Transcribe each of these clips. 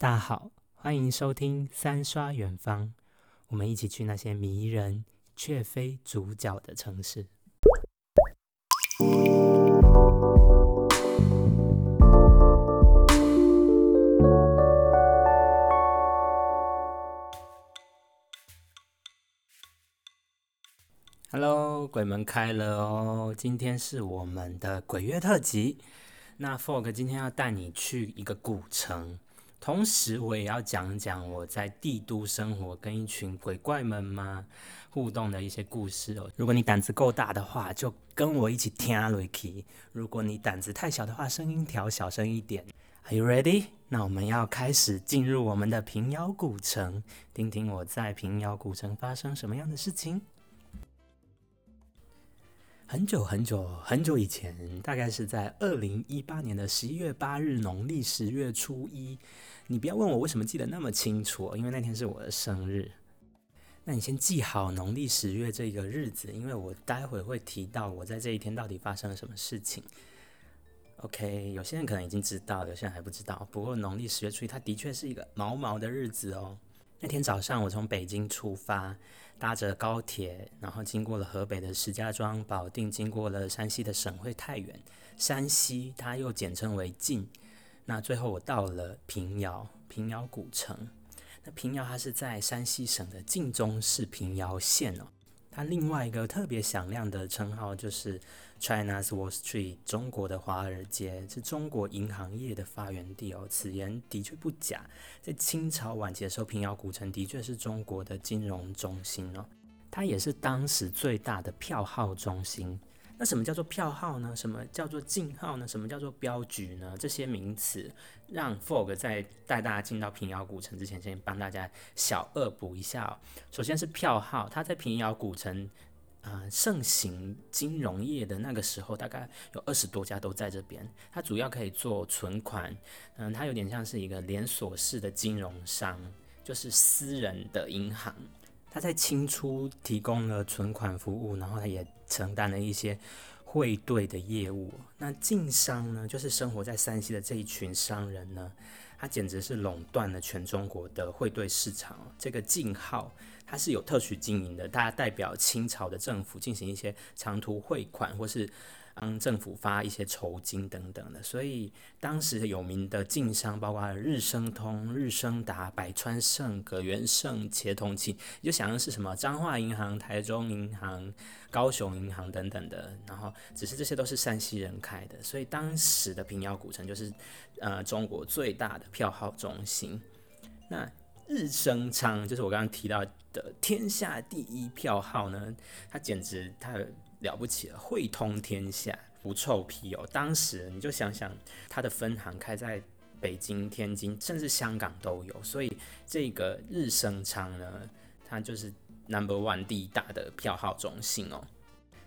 大家好，欢迎收听三刷远方，我们一起去那些迷人却非主角的城市。Hello，鬼门开了哦！今天是我们的鬼月特辑。那 Fog 今天要带你去一个古城，同时我也要讲讲我在帝都生活跟一群鬼怪们嘛互动的一些故事哦。如果你胆子够大的话，就跟我一起听 r i k y 如果你胆子太小的话，声音调小声一点。Are you ready？那我们要开始进入我们的平遥古城，听听我在平遥古城发生什么样的事情。很久很久很久以前，大概是在二零一八年的十一月八日，农历十月初一。你不要问我为什么记得那么清楚，因为那天是我的生日。那你先记好农历十月这个日子，因为我待会会提到我在这一天到底发生了什么事情。OK，有些人可能已经知道，有些人还不知道。不过农历十月初一，它的确是一个毛毛的日子哦。那天早上，我从北京出发。搭着高铁，然后经过了河北的石家庄、保定，经过了山西的省会太原。山西它又简称为晋。那最后我到了平遥，平遥古城。那平遥它是在山西省的晋中市平遥县哦。它另外一个特别响亮的称号就是 China's Wall Street，中国的华尔街，是中国银行业的发源地哦。此言的确不假，在清朝晚期的时候，平遥古城的确是中国的金融中心哦，它也是当时最大的票号中心。那什么叫做票号呢？什么叫做进号呢？什么叫做标局呢？这些名词，让 Fog 在带大家进到平遥古城之前，先帮大家小恶补一下哦。首先是票号，它在平遥古城啊盛行金融业的那个时候，大概有二十多家都在这边。它主要可以做存款，嗯，它有点像是一个连锁式的金融商，就是私人的银行。他在清初提供了存款服务，然后他也承担了一些汇兑的业务。那晋商呢，就是生活在山西的这一群商人呢，他简直是垄断了全中国的汇兑市场。这个晋号，它是有特许经营的，大家代表清朝的政府进行一些长途汇款，或是。帮政府发一些酬金等等的，所以当时有名的晋商，包括日升通、日升达、百川盛、葛元盛、茄同庆，你就想的是什么？彰化银行、台中银行、高雄银行等等的。然后，只是这些都是山西人开的，所以当时的平遥古城就是呃中国最大的票号中心。那日升昌就是我刚刚提到天下第一票号呢，它简直太。了不起了，汇通天下，不臭屁哦！当时你就想想，它的分行开在北京、天津，甚至香港都有，所以这个日升昌呢，它就是 number one 第一大的票号中心哦。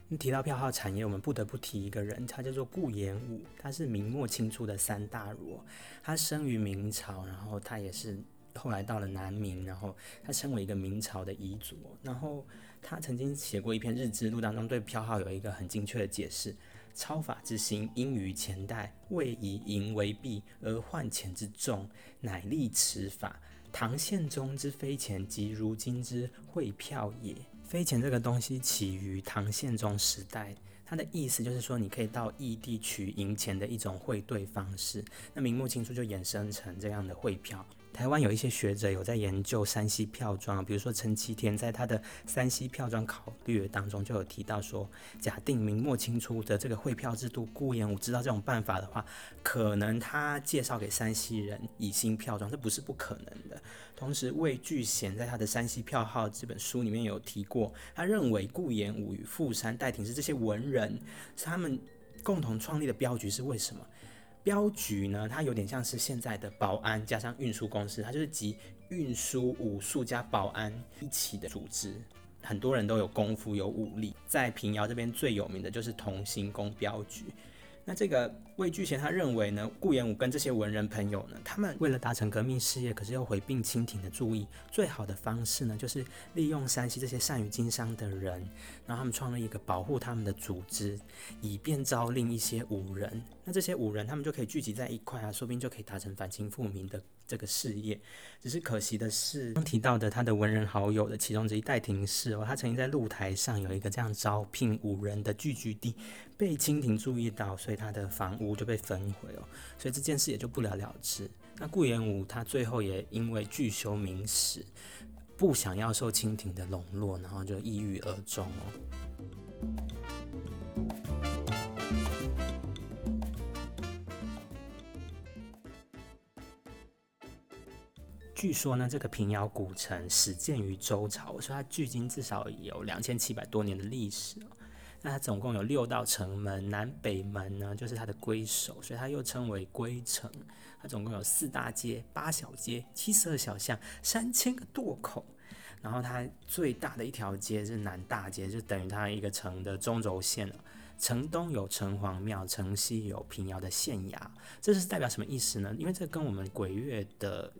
你提到票号产业，我们不得不提一个人，他叫做顾炎武，他是明末清初的三大儒，他生于明朝，然后他也是后来到了南明，然后他身为一个明朝的遗族，然后。他曾经写过一篇日志录，当中对票号有一个很精确的解释：超法之心，因于前代未以银为币而换钱之众，乃立此法。唐宪宗之飞钱，即如今之汇票也。飞钱这个东西起于唐宪宗时代，它的意思就是说，你可以到异地取银钱的一种汇兑方式。那明末清初就衍生成这样的汇票。台湾有一些学者有在研究山西票庄，比如说陈其天在他的《山西票庄考略》当中就有提到说，假定明末清初的这个汇票制度，顾炎武知道这种办法的话，可能他介绍给山西人以新票庄，这不是不可能的。同时，魏巨贤在他的《山西票号》这本书里面有提过，他认为顾炎武与富山戴廷是这些文人，他们共同创立的镖局，是为什么？镖局呢，它有点像是现在的保安加上运输公司，它就是集运输、武术加保安一起的组织。很多人都有功夫、有武力，在平遥这边最有名的就是同心公镖局。那这个魏巨贤他认为呢，顾炎武跟这些文人朋友呢，他们为了达成革命事业，可是又回避清廷的注意，最好的方式呢，就是利用山西这些善于经商的人，然后他们创立一个保护他们的组织，以便招令一些武人。那这些武人他们就可以聚集在一块啊，说不定就可以达成反清复明的这个事业。只是可惜的是，刚提到的他的文人好友的其中之一戴廷士哦，他曾经在露台上有一个这样招聘五人的聚居地，被清廷注意到，所以他的房屋就被焚毁哦，所以这件事也就不了了之。那顾炎武他最后也因为拒修明史，不想要受清廷的笼络，然后就抑郁而终哦。据说呢，这个平遥古城始建于周朝，说它距今至少有两千七百多年的历史。那它总共有六道城门，南北门呢就是它的归首，所以它又称为归城。它总共有四大街、八小街、七十二小巷、三千个垛口。然后它最大的一条街是南大街，就等于它一个城的中轴线了。城东有城隍庙，城西有平遥的县衙。这是代表什么意思呢？因为这跟我们鬼月的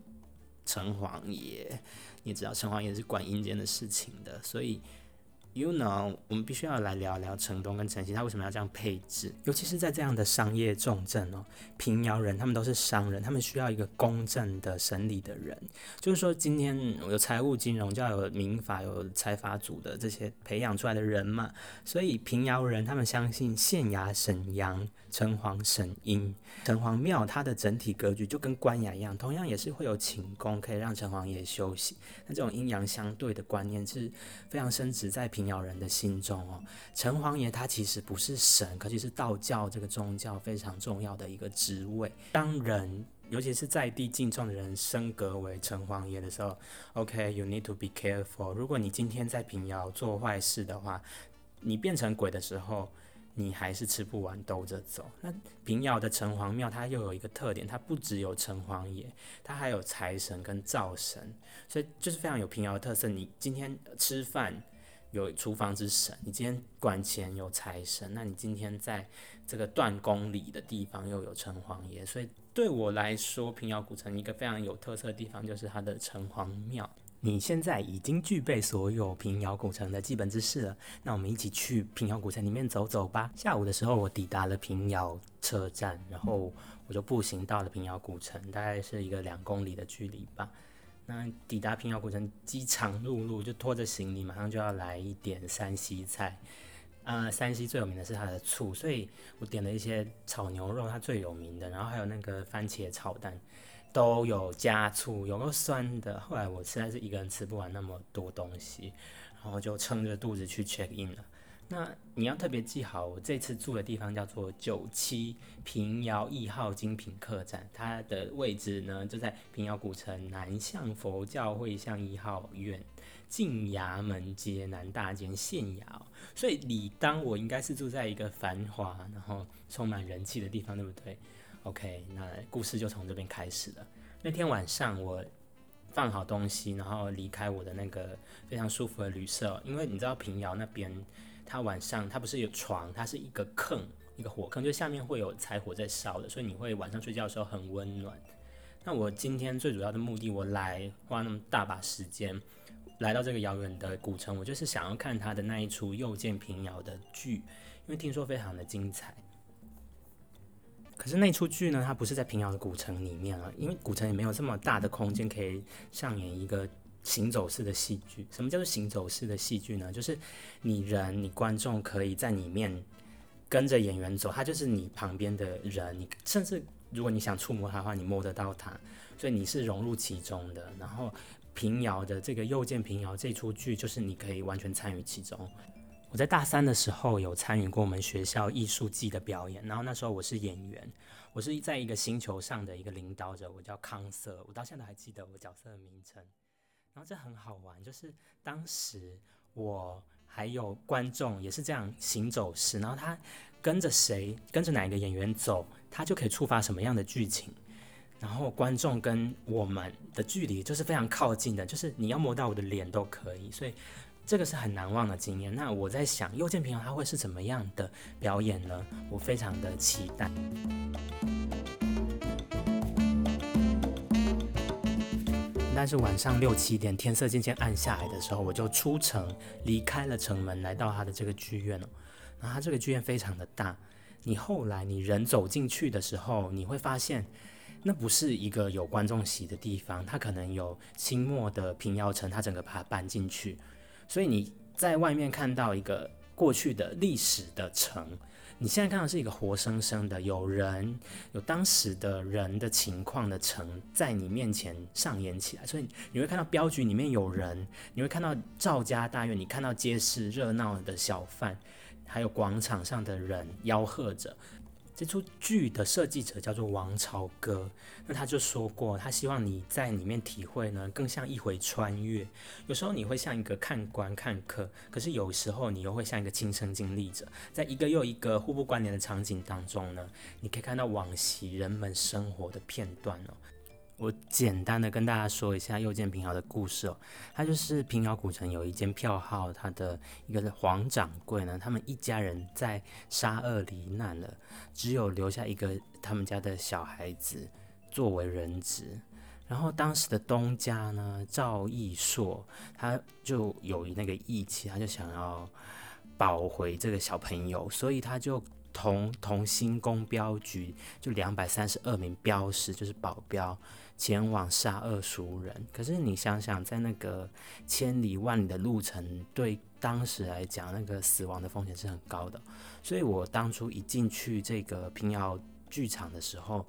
城隍爷，你知道城隍爷是管阴间的事情的，所以。You know，我们必须要来聊聊城东跟城西，他为什么要这样配置？尤其是在这样的商业重镇哦，平遥人他们都是商人，他们需要一个公正的审理的人。就是说，今天有财务金融，就要有民法、有财法组的这些培养出来的人嘛。所以平遥人他们相信县衙审阳，城隍审阴。城隍庙它的整体格局就跟官衙一样，同样也是会有寝宫，可以让城隍爷休息。那这种阴阳相对的观念是非常深植在平。平遥人的心中哦，城隍爷他其实不是神，可是是道教这个宗教非常重要的一个职位。当人，尤其是在地敬重的人升格为城隍爷的时候，OK，you need to be careful。如果你今天在平遥做坏事的话，你变成鬼的时候，你还是吃不完兜着走。那平遥的城隍庙它又有一个特点，它不只有城隍爷，它还有财神跟灶神，所以就是非常有平遥的特色。你今天吃饭。有厨房之神，你今天管钱有财神，那你今天在这个断公里的地方又有城隍爷，所以对我来说，平遥古城一个非常有特色的地方就是它的城隍庙。你现在已经具备所有平遥古城的基本知识了，那我们一起去平遥古城里面走走吧。下午的时候，我抵达了平遥车站，然后我就步行到了平遥古城，大概是一个两公里的距离吧。那抵达平遥古城，饥肠辘辘，就拖着行李，马上就要来一点山西菜。呃，山西最有名的是它的醋，所以我点了一些炒牛肉，它最有名的，然后还有那个番茄炒蛋，都有加醋，有够酸的。后来我实在是一个人吃不完那么多东西，然后就撑着肚子去 check in 了。那你要特别记好，我这次住的地方叫做九七平遥一号精品客栈，它的位置呢就在平遥古城南向佛教会向一号院进衙门街南大街县衙，所以理当我应该是住在一个繁华然后充满人气的地方，对不对？OK，那故事就从这边开始了。那天晚上我放好东西，然后离开我的那个非常舒服的旅社，因为你知道平遥那边。它晚上它不是有床，它是一个坑，一个火坑，就下面会有柴火在烧的，所以你会晚上睡觉的时候很温暖。那我今天最主要的目的，我来花那么大把时间来到这个遥远的古城，我就是想要看他的那一出又见平遥的剧，因为听说非常的精彩。可是那出剧呢，它不是在平遥的古城里面啊，因为古城也没有这么大的空间可以上演一个。行走式的戏剧，什么叫做行走式的戏剧呢？就是你人，你观众可以在里面跟着演员走，他就是你旁边的人，你甚至如果你想触摸他的话，你摸得到他，所以你是融入其中的。然后平遥的这个又见平遥这出剧，就是你可以完全参与其中。我在大三的时候有参与过我们学校艺术季的表演，然后那时候我是演员，我是在一个星球上的一个领导者，我叫康瑟，我到现在还记得我角色的名称。然后这很好玩，就是当时我还有观众也是这样行走式，然后他跟着谁，跟着哪一个演员走，他就可以触发什么样的剧情。然后观众跟我们的距离就是非常靠近的，就是你要摸到我的脸都可以，所以这个是很难忘的经验。那我在想，右键平他会是怎么样的表演呢？我非常的期待。但是晚上六七点，天色渐渐暗下来的时候，我就出城，离开了城门，来到他的这个剧院了。然后他这个剧院非常的大，你后来你人走进去的时候，你会发现那不是一个有观众席的地方，它可能有清末的平遥城，它整个把它搬进去，所以你在外面看到一个过去的历史的城，你现在看到是一个活生生的有人有当时的人的情况的城在你面前上演起来，所以你会看到镖局里面有人，你会看到赵家大院，你看到街市热闹的小贩，还有广场上的人吆喝着。这出剧的设计者叫做王朝歌，那他就说过，他希望你在里面体会呢，更像一回穿越。有时候你会像一个看官看客，可是有时候你又会像一个亲身经历者，在一个又一个互不关联的场景当中呢，你可以看到往昔人们生活的片段哦。我简单的跟大家说一下右见平遥的故事哦，他就是平遥古城有一间票号，他的一个黄掌柜呢，他们一家人在沙俄罹难了，只有留下一个他们家的小孩子作为人质，然后当时的东家呢赵义硕，他就有那个义气，他就想要保回这个小朋友，所以他就。同同心宫镖局就两百三十二名镖师，就是保镖，前往杀恶熟人。可是你想想，在那个千里万里的路程，对当时来讲，那个死亡的风险是很高的。所以我当初一进去这个平遥剧场的时候，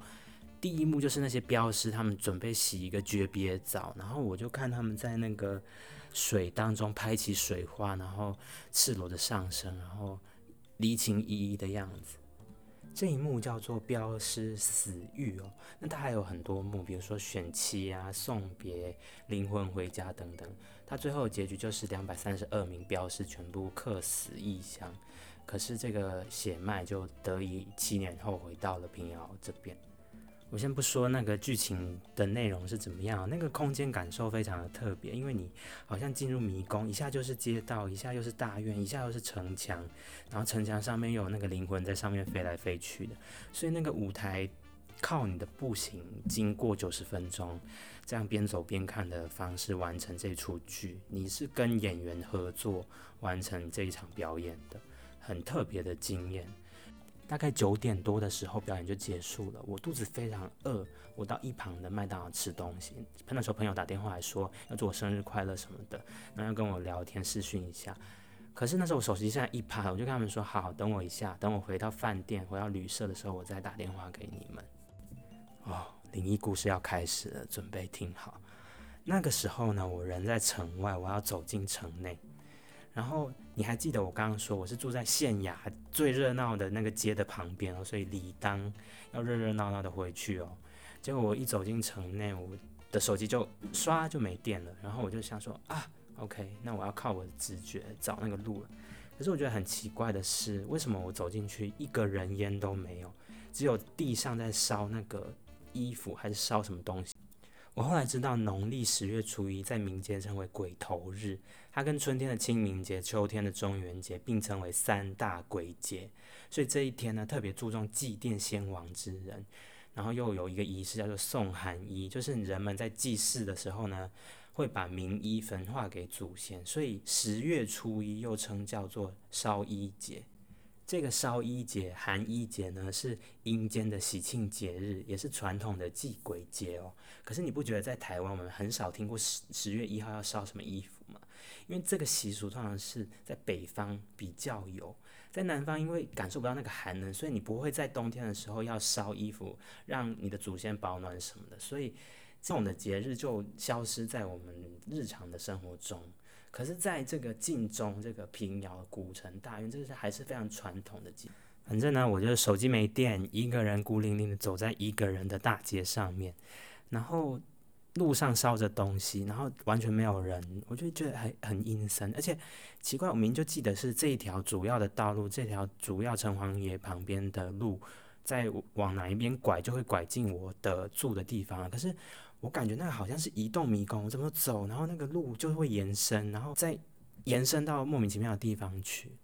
第一幕就是那些镖师他们准备洗一个诀别澡，然后我就看他们在那个水当中拍起水花，然后赤裸的上身，然后。离情依依的样子，这一幕叫做镖师死狱哦。那他还有很多幕，比如说选妻啊、送别、灵魂回家等等。他最后结局就是两百三十二名镖师全部客死异乡，可是这个血脉就得以七年后回到了平遥这边。我先不说那个剧情的内容是怎么样，那个空间感受非常的特别，因为你好像进入迷宫，一下就是街道，一下又是大院，一下又是城墙，然后城墙上面又有那个灵魂在上面飞来飞去的，所以那个舞台靠你的步行经过九十分钟，这样边走边看的方式完成这出剧，你是跟演员合作完成这一场表演的，很特别的经验。大概九点多的时候，表演就结束了。我肚子非常饿，我到一旁的麦当劳吃东西。那时候朋友打电话来说要祝我生日快乐什么的，然后要跟我聊天视讯一下。可是那时候我手机现在一趴，我就跟他们说好，等我一下，等我回到饭店，回到旅社的时候，我再打电话给你们。哦，灵异故事要开始了，准备听好。那个时候呢，我人在城外，我要走进城内。然后你还记得我刚刚说我是住在县衙最热闹的那个街的旁边哦，所以理当要热热闹闹的回去哦。结果我一走进城内，我的手机就刷就没电了。然后我就想说啊，OK，那我要靠我的直觉找那个路了。可是我觉得很奇怪的是，为什么我走进去一个人烟都没有，只有地上在烧那个衣服还是烧什么东西？我后来知道，农历十月初一在民间称为鬼头日，它跟春天的清明节、秋天的中元节并称为三大鬼节。所以这一天呢，特别注重祭奠先亡之人，然后又有一个仪式叫做送寒衣，就是人们在祭祀的时候呢，会把名衣焚化给祖先，所以十月初一又称叫做烧衣节。这个烧衣节、寒衣节呢，是阴间的喜庆节日，也是传统的祭鬼节哦。可是你不觉得在台湾我们很少听过十十月一号要烧什么衣服吗？因为这个习俗通常是在北方比较有，在南方因为感受不到那个寒冷，所以你不会在冬天的时候要烧衣服，让你的祖先保暖什么的，所以这种的节日就消失在我们日常的生活中。可是，在这个晋中这个平遥古城大院，这是还是非常传统的景。反正呢，我就是手机没电，一个人孤零零的走在一个人的大街上面，然后路上烧着东西，然后完全没有人，我就觉得很很阴森。而且奇怪，我明明就记得是这一条主要的道路，这条主要城隍爷旁边的路，在往哪一边拐就会拐进我的住的地方，可是。我感觉那个好像是移动迷宫，我怎么走，然后那个路就会延伸，然后再延伸到莫名其妙的地方去。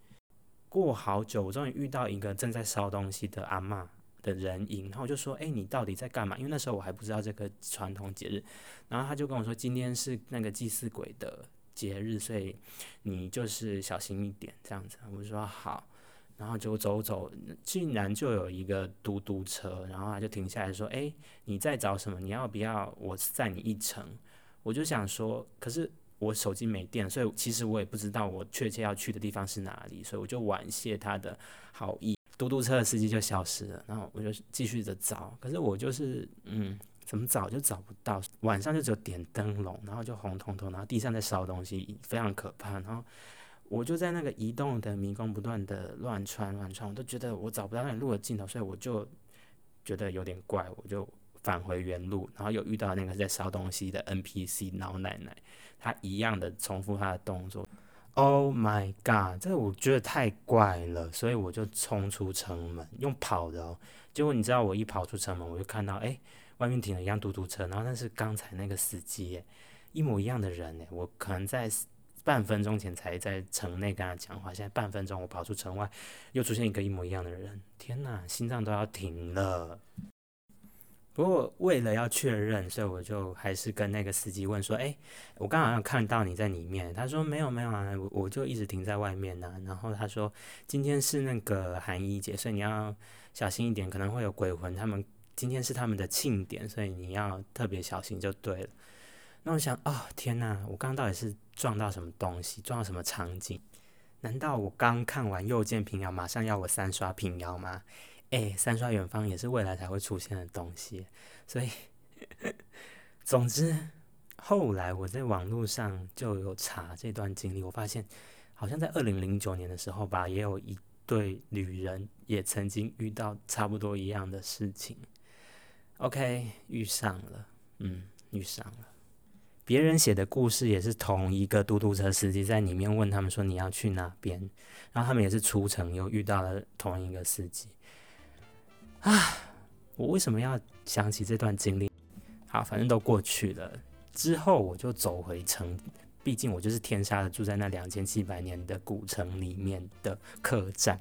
过好久，我终于遇到一个正在烧东西的阿妈的人影，然后我就说：“哎，你到底在干嘛？”因为那时候我还不知道这个传统节日，然后他就跟我说：“今天是那个祭祀鬼的节日，所以你就是小心一点这样子。”我就说：“好。”然后就走走，竟然就有一个嘟嘟车，然后他就停下来说：“哎，你在找什么？你要不要我载你一程？”我就想说，可是我手机没电，所以其实我也不知道我确切要去的地方是哪里，所以我就婉谢他的好意。嘟嘟车的司机就消失了，然后我就继续着找，可是我就是嗯，怎么找就找不到。晚上就只有点灯笼，然后就红彤彤，然后地上在烧东西，非常可怕。然后。我就在那个移动的迷宫不断的乱窜乱窜，我都觉得我找不到那路的尽头，所以我就觉得有点怪，我就返回原路，然后又遇到那个在烧东西的 NPC 老奶奶，她一样的重复她的动作。Oh my god，这我觉得太怪了，所以我就冲出城门，用跑的哦。结果你知道我一跑出城门，我就看到哎，外面停了一辆嘟嘟车，然后那是刚才那个司机，一模一样的人哎，我可能在。半分钟前才在城内跟他讲话，现在半分钟我跑出城外，又出现一个一模一样的人，天哪，心脏都要停了。不过为了要确认，所以我就还是跟那个司机问说：“哎，我刚好像看到你在里面。”他说：“没有没有啊，我我就一直停在外面呢。”然后他说：“今天是那个寒衣节，所以你要小心一点，可能会有鬼魂。他们今天是他们的庆典，所以你要特别小心就对了。”那我想，哦天哪，我刚刚到底是撞到什么东西，撞到什么场景？难道我刚看完又见平遥，马上要我三刷平遥吗？诶，三刷远方也是未来才会出现的东西，所以，总之，后来我在网络上就有查这段经历，我发现好像在二零零九年的时候吧，也有一对旅人也曾经遇到差不多一样的事情。OK，遇上了，嗯，遇上了。别人写的故事也是同一个嘟嘟车司机在里面问他们说你要去哪边，然后他们也是出城又遇到了同一个司机。啊，我为什么要想起这段经历？好，反正都过去了。之后我就走回城，毕竟我就是天杀的住在那两千七百年的古城里面的客栈，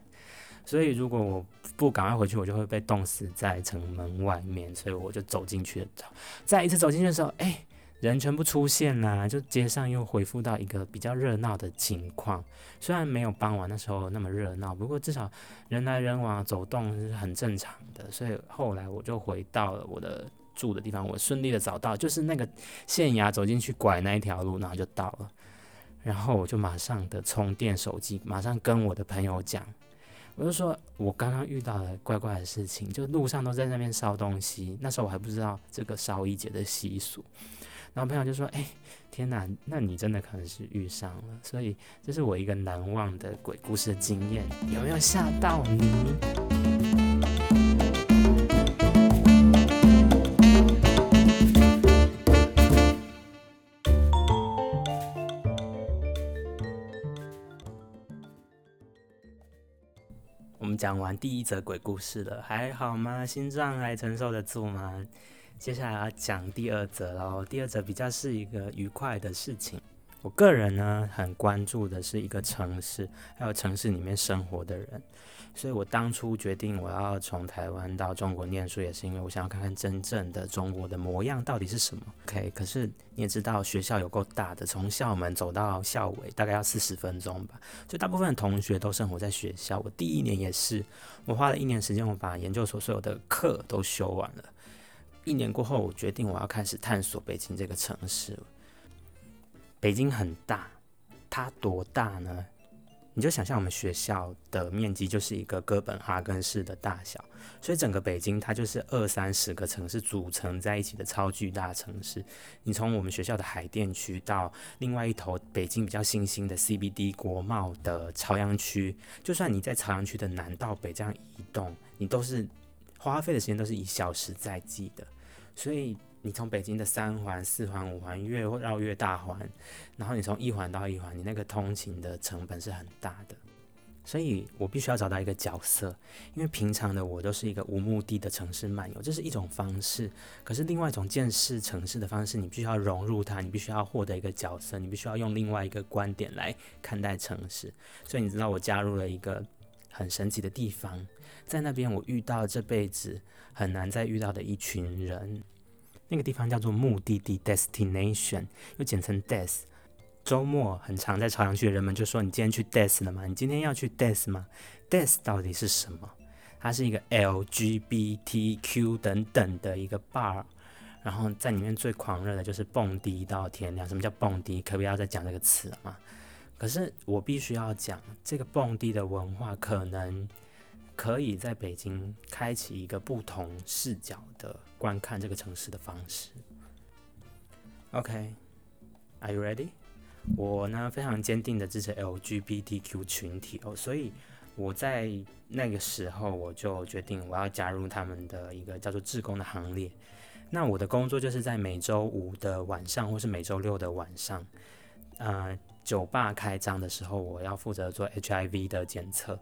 所以如果我不赶快回去，我就会被冻死在城门外面。所以我就走进去了。再一次走进去的时候，哎。人全部出现啦，就街上又恢复到一个比较热闹的情况。虽然没有傍晚那时候那么热闹，不过至少人来人往走动是很正常的。所以后来我就回到了我的住的地方，我顺利的找到，就是那个县衙走进去拐那一条路，然后就到了。然后我就马上的充电手机，马上跟我的朋友讲，我就说我刚刚遇到了怪怪的事情，就路上都在那边烧东西。那时候我还不知道这个烧衣节的习俗。然后朋友就说：“哎，天哪，那你真的可能是遇上了。”所以这是我一个难忘的鬼故事的经验，有没有吓到你？我们讲完第一则鬼故事了，还好吗？心脏还承受得住吗？接下来要讲第二则喽。第二则比较是一个愉快的事情。我个人呢，很关注的是一个城市，还有城市里面生活的人。所以我当初决定我要从台湾到中国念书，也是因为我想要看看真正的中国的模样到底是什么。OK，可是你也知道，学校有够大的，从校门走到校尾大概要四十分钟吧。就大部分的同学都生活在学校。我第一年也是，我花了一年时间，我把研究所所有的课都修完了。一年过后，我决定我要开始探索北京这个城市。北京很大，它多大呢？你就想象我们学校的面积就是一个哥本哈根市的大小，所以整个北京它就是二三十个城市组成在一起的超巨大城市。你从我们学校的海淀区到另外一头北京比较新兴的 CBD 国贸的朝阳区，就算你在朝阳区的南到北这样移动，你都是花费的时间都是以小时在计的。所以你从北京的三环、四环、五环越绕越大环，然后你从一环到一环，你那个通勤的成本是很大的。所以我必须要找到一个角色，因为平常的我都是一个无目的的城市漫游，这是一种方式。可是另外一种见识城市的方式，你必须要融入它，你必须要获得一个角色，你必须要用另外一个观点来看待城市。所以你知道我加入了一个很神奇的地方，在那边我遇到这辈子。很难再遇到的一群人，那个地方叫做目的地 （destination），又简称 des。周末很常在朝阳区的人们就说：“你今天去 des 了吗？你今天要去 des 吗 Death 到底是什么？它是一个 LGBTQ 等等的一个 bar，然后在里面最狂热的就是蹦迪到天亮。什么叫蹦迪？可不要再讲这个词了嘛？可是我必须要讲，这个蹦迪的文化可能可以在北京开启一个不同视角的观看这个城市的方式。OK，Are you ready？我呢非常坚定的支持 LGBTQ 群体哦，所以。我在那个时候，我就决定我要加入他们的一个叫做志工的行列。那我的工作就是在每周五的晚上，或是每周六的晚上，呃，酒吧开张的时候，我要负责做 HIV 的检测，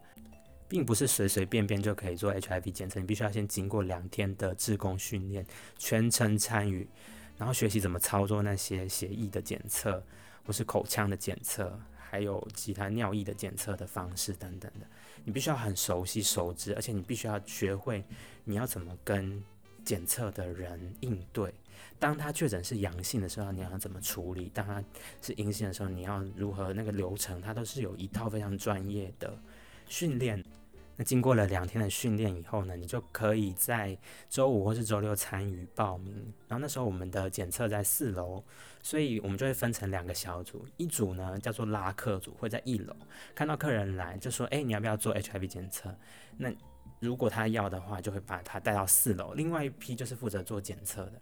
并不是随随便便就可以做 HIV 检测，你必须要先经过两天的志工训练，全程参与，然后学习怎么操作那些血液的检测，或是口腔的检测。还有其他尿液的检测的方式等等的，你必须要很熟悉熟知，而且你必须要学会你要怎么跟检测的人应对。当他确诊是阳性的时候，你要怎么处理？当他是阴性的时候，你要如何那个流程？它都是有一套非常专业的训练。那经过了两天的训练以后呢，你就可以在周五或是周六参与报名。然后那时候我们的检测在四楼，所以我们就会分成两个小组，一组呢叫做拉客组，会在一楼看到客人来就说：“哎，你要不要做 HIV 检测？”那如果他要的话，就会把他带到四楼。另外一批就是负责做检测的。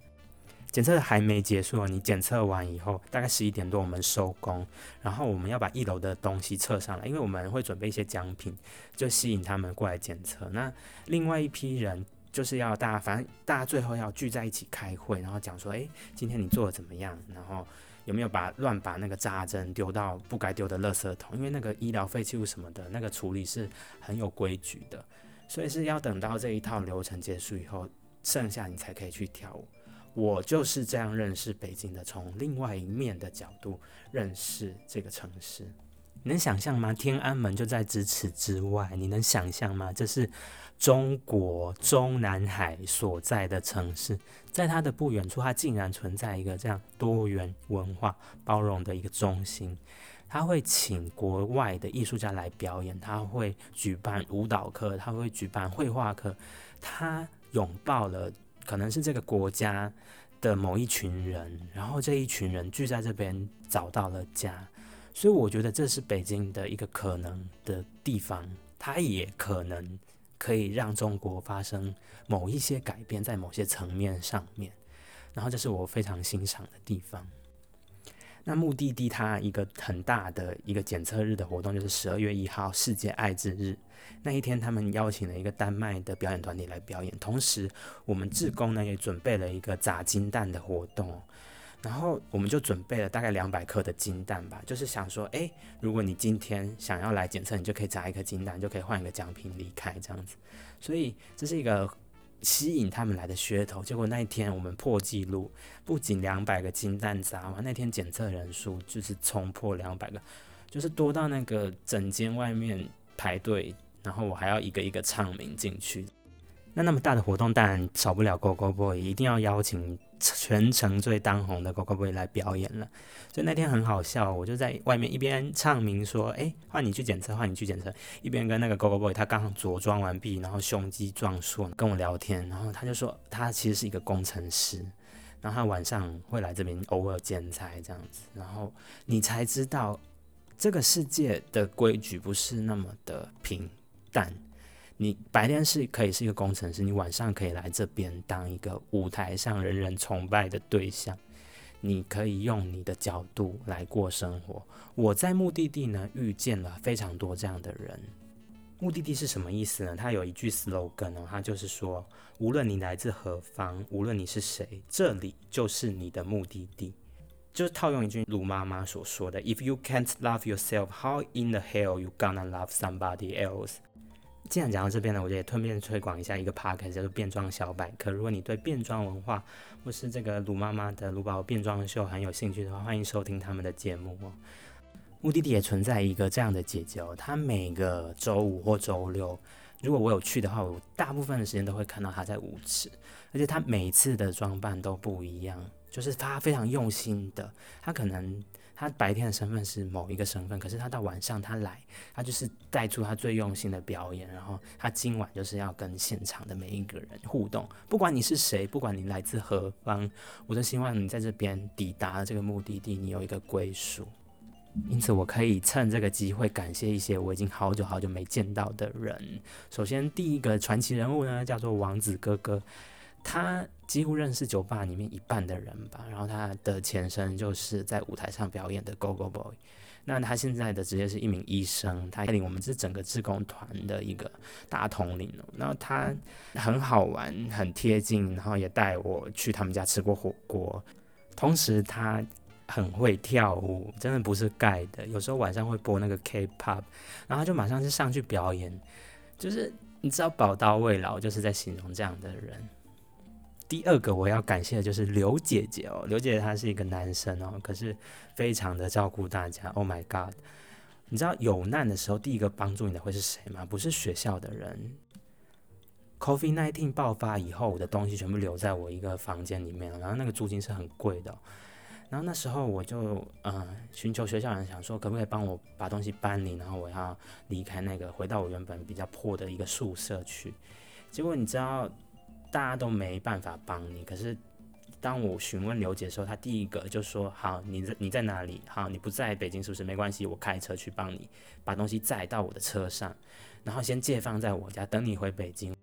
检测还没结束，你检测完以后，大概十一点多我们收工，然后我们要把一楼的东西撤上来，因为我们会准备一些奖品，就吸引他们过来检测。那另外一批人就是要大家，反正大家最后要聚在一起开会，然后讲说，诶，今天你做的怎么样？然后有没有把乱把那个扎针丢到不该丢的垃圾桶？因为那个医疗废弃物什么的，那个处理是很有规矩的，所以是要等到这一套流程结束以后，剩下你才可以去跳舞。我就是这样认识北京的，从另外一面的角度认识这个城市。你能想象吗？天安门就在咫尺之外，你能想象吗？这是中国中南海所在的城市，在它的不远处，它竟然存在一个这样多元文化包容的一个中心。他会请国外的艺术家来表演，他会举办舞蹈课，他会举办绘画课，他拥抱了。可能是这个国家的某一群人，然后这一群人聚在这边找到了家，所以我觉得这是北京的一个可能的地方，它也可能可以让中国发生某一些改变，在某些层面上面，然后这是我非常欣赏的地方。那目的地它一个很大的一个检测日的活动就是十二月一号世界艾滋日。那一天，他们邀请了一个丹麦的表演团体来表演，同时我们志工呢也准备了一个砸金蛋的活动，然后我们就准备了大概两百颗的金蛋吧，就是想说，诶，如果你今天想要来检测，你就可以砸一颗金蛋，就可以换一个奖品离开这样子，所以这是一个吸引他们来的噱头。结果那一天我们破纪录，不仅两百个金蛋砸完，那天检测人数就是冲破两百个，就是多到那个整间外面排队。然后我还要一个一个唱名进去，那那么大的活动当然少不了 Go Go Boy，一定要邀请全程最当红的 Go Go Boy 来表演了。所以那天很好笑，我就在外面一边唱名说：“哎，换你去检测，换你去检测。”一边跟那个 Go Go Boy 他刚着装完毕，然后胸肌壮硕，跟我聊天。然后他就说他其实是一个工程师，然后他晚上会来这边偶尔剪裁这样子。然后你才知道这个世界的规矩不是那么的平。淡你白天是可以是一个工程师，你晚上可以来这边当一个舞台上人人崇拜的对象。你可以用你的角度来过生活。我在目的地呢遇见了非常多这样的人。目的地是什么意思呢？它有一句 slogan 哦，它就是说，无论你来自何方，无论你是谁，这里就是你的目的地。就是套用一句卢妈妈所说的：“If you can't love yourself, how in the hell you gonna love somebody else？” 既然讲到这边呢，我就也顺便推广一下一个 p a r k 叫做变装小百科。如果你对变装文化或是这个鲁妈妈的鲁宝变装秀很有兴趣的话，欢迎收听他们的节目哦。目的地也存在一个这样的姐姐哦，她每个周五或周六，如果我有去的话，我大部分的时间都会看到她在舞池，而且她每次的装扮都不一样，就是她非常用心的，她可能。他白天的身份是某一个身份，可是他到晚上他来，他就是带出他最用心的表演，然后他今晚就是要跟现场的每一个人互动，不管你是谁，不管你来自何方，我都希望你在这边抵达这个目的地，你有一个归属。因此，我可以趁这个机会感谢一些我已经好久好久没见到的人。首先，第一个传奇人物呢，叫做王子哥哥。他几乎认识酒吧里面一半的人吧，然后他的前身就是在舞台上表演的 Go Go Boy，那他现在的职业是一名医生，他带领我们这整个志工团的一个大统领哦。然后他很好玩，很贴近，然后也带我去他们家吃过火锅。同时他很会跳舞，真的不是盖的。有时候晚上会播那个 K-pop，然后就马上就上去表演，就是你知道宝刀未老，就是在形容这样的人。第二个我要感谢的就是刘姐姐哦，刘姐姐她是一个男生哦，可是非常的照顾大家。Oh my god！你知道有难的时候，第一个帮助你的会是谁吗？不是学校的人。Covid nineteen 爆发以后，我的东西全部留在我一个房间里面了，然后那个租金是很贵的。然后那时候我就嗯寻求学校人，想说可不可以帮我把东西搬离，然后我要离开那个，回到我原本比较破的一个宿舍去。结果你知道？大家都没办法帮你，可是当我询问刘姐的时候，她第一个就说：“好，你在你在哪里？好，你不在北京是不是？没关系，我开车去帮你把东西载到我的车上，然后先借放在我家，等你回北京。”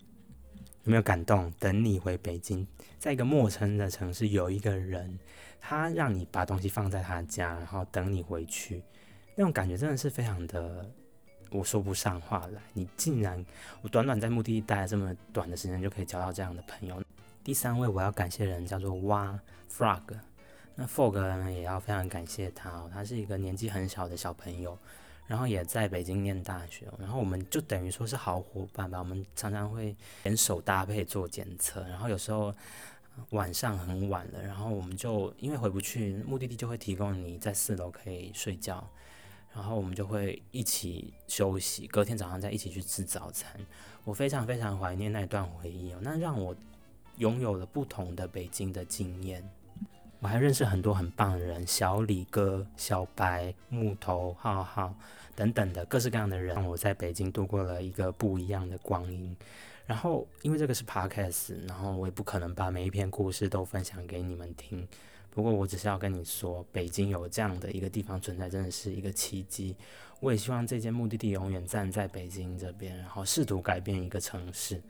有没有感动？等你回北京，在一个陌生的城市，有一个人，他让你把东西放在他家，然后等你回去，那种感觉真的是非常的。我说不上话来，你竟然我短短在目的地待了这么短的时间就可以交到这样的朋友。第三位我要感谢的人叫做蛙 Frog，那 Frog 呢也要非常感谢他哦，他是一个年纪很小的小朋友，然后也在北京念大学，然后我们就等于说是好伙伴吧，我们常常会联手搭配做检测，然后有时候晚上很晚了，然后我们就因为回不去目的地，就会提供你在四楼可以睡觉。然后我们就会一起休息，隔天早上再一起去吃早餐。我非常非常怀念那段回忆哦，那让我拥有了不同的北京的经验。我还认识很多很棒的人，小李哥、小白、木头、浩浩等等的各式各样的人，让我在北京度过了一个不一样的光阴。然后因为这个是 podcast，然后我也不可能把每一篇故事都分享给你们听。不过我只是要跟你说，北京有这样的一个地方存在，真的是一个奇迹。我也希望这间目的地永远站在北京这边，然后试图改变一个城市。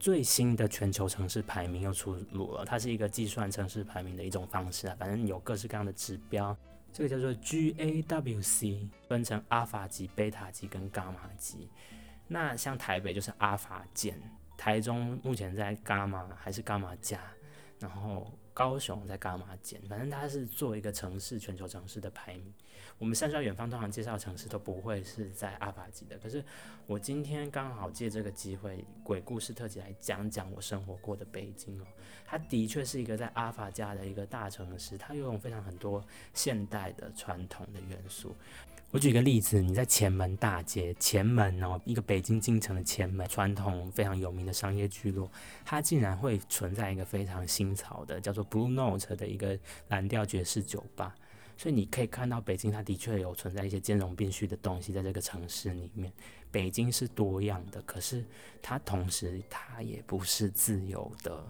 最新的全球城市排名又出炉了，它是一个计算城市排名的一种方式啊，反正有各式各样的指标。这个叫做 GAWC，分成阿法级、贝塔级跟伽马级。那像台北就是阿法减，台中目前在伽马还是伽马加，然后。高雄在伽马减，反正它是做一个城市全球城市的排名。我们山川远方通常介绍城市都不会是在阿法级的，可是我今天刚好借这个机会，鬼故事特辑来讲讲我生活过的北京哦。它的确是一个在阿法加的一个大城市，它拥有非常很多现代的传统的元素。我举个例子，你在前门大街，前门哦，一个北京京城的前门，传统非常有名的商业聚落，它竟然会存在一个非常新潮的叫做 Blue Note 的一个蓝调爵士酒吧。所以你可以看到，北京它的确有存在一些兼容并蓄的东西在这个城市里面。北京是多样的，可是它同时它也不是自由的。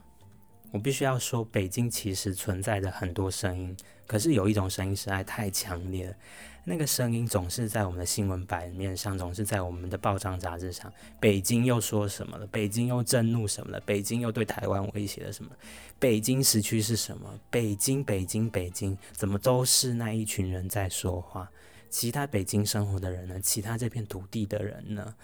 我必须要说，北京其实存在着很多声音，可是有一种声音实在太强烈了。那个声音总是在我们的新闻版面上，总是在我们的报章杂志上。北京又说什么了？北京又震怒什么了？北京又对台湾威胁了什么？北京时区是什么？北京，北京，北京，怎么都是那一群人在说话？其他北京生活的人呢？其他这片土地的人呢？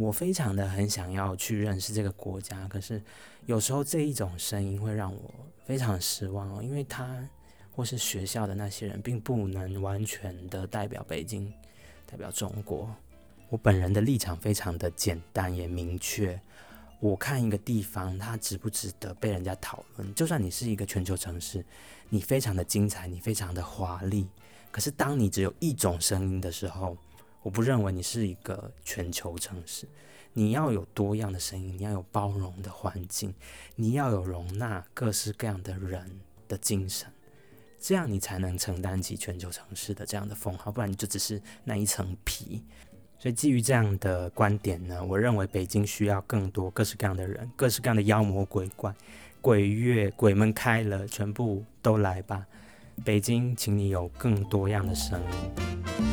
我非常的很想要去认识这个国家，可是有时候这一种声音会让我非常失望哦，因为他。或是学校的那些人，并不能完全的代表北京，代表中国。我本人的立场非常的简单也明确。我看一个地方，它值不值得被人家讨论？就算你是一个全球城市，你非常的精彩，你非常的华丽，可是当你只有一种声音的时候，我不认为你是一个全球城市。你要有多样的声音，你要有包容的环境，你要有容纳各式各样的人的精神。这样你才能承担起全球城市的这样的封号，不然你就只是那一层皮。所以基于这样的观点呢，我认为北京需要更多各式各样的人，各式各样的妖魔鬼怪。鬼月鬼门开了，全部都来吧！北京，请你有更多样的声音。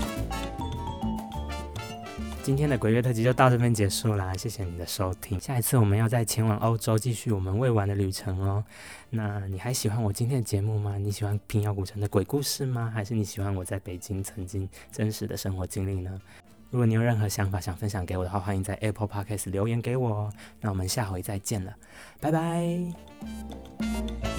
今天的鬼月特辑就到这边结束啦，谢谢你的收听。下一次我们要再前往欧洲，继续我们未完的旅程哦。那你还喜欢我今天的节目吗？你喜欢平遥古城的鬼故事吗？还是你喜欢我在北京曾经真实的生活经历呢？如果你有任何想法想分享给我的话，欢迎在 Apple Podcast 留言给我哦。那我们下回再见了，拜拜。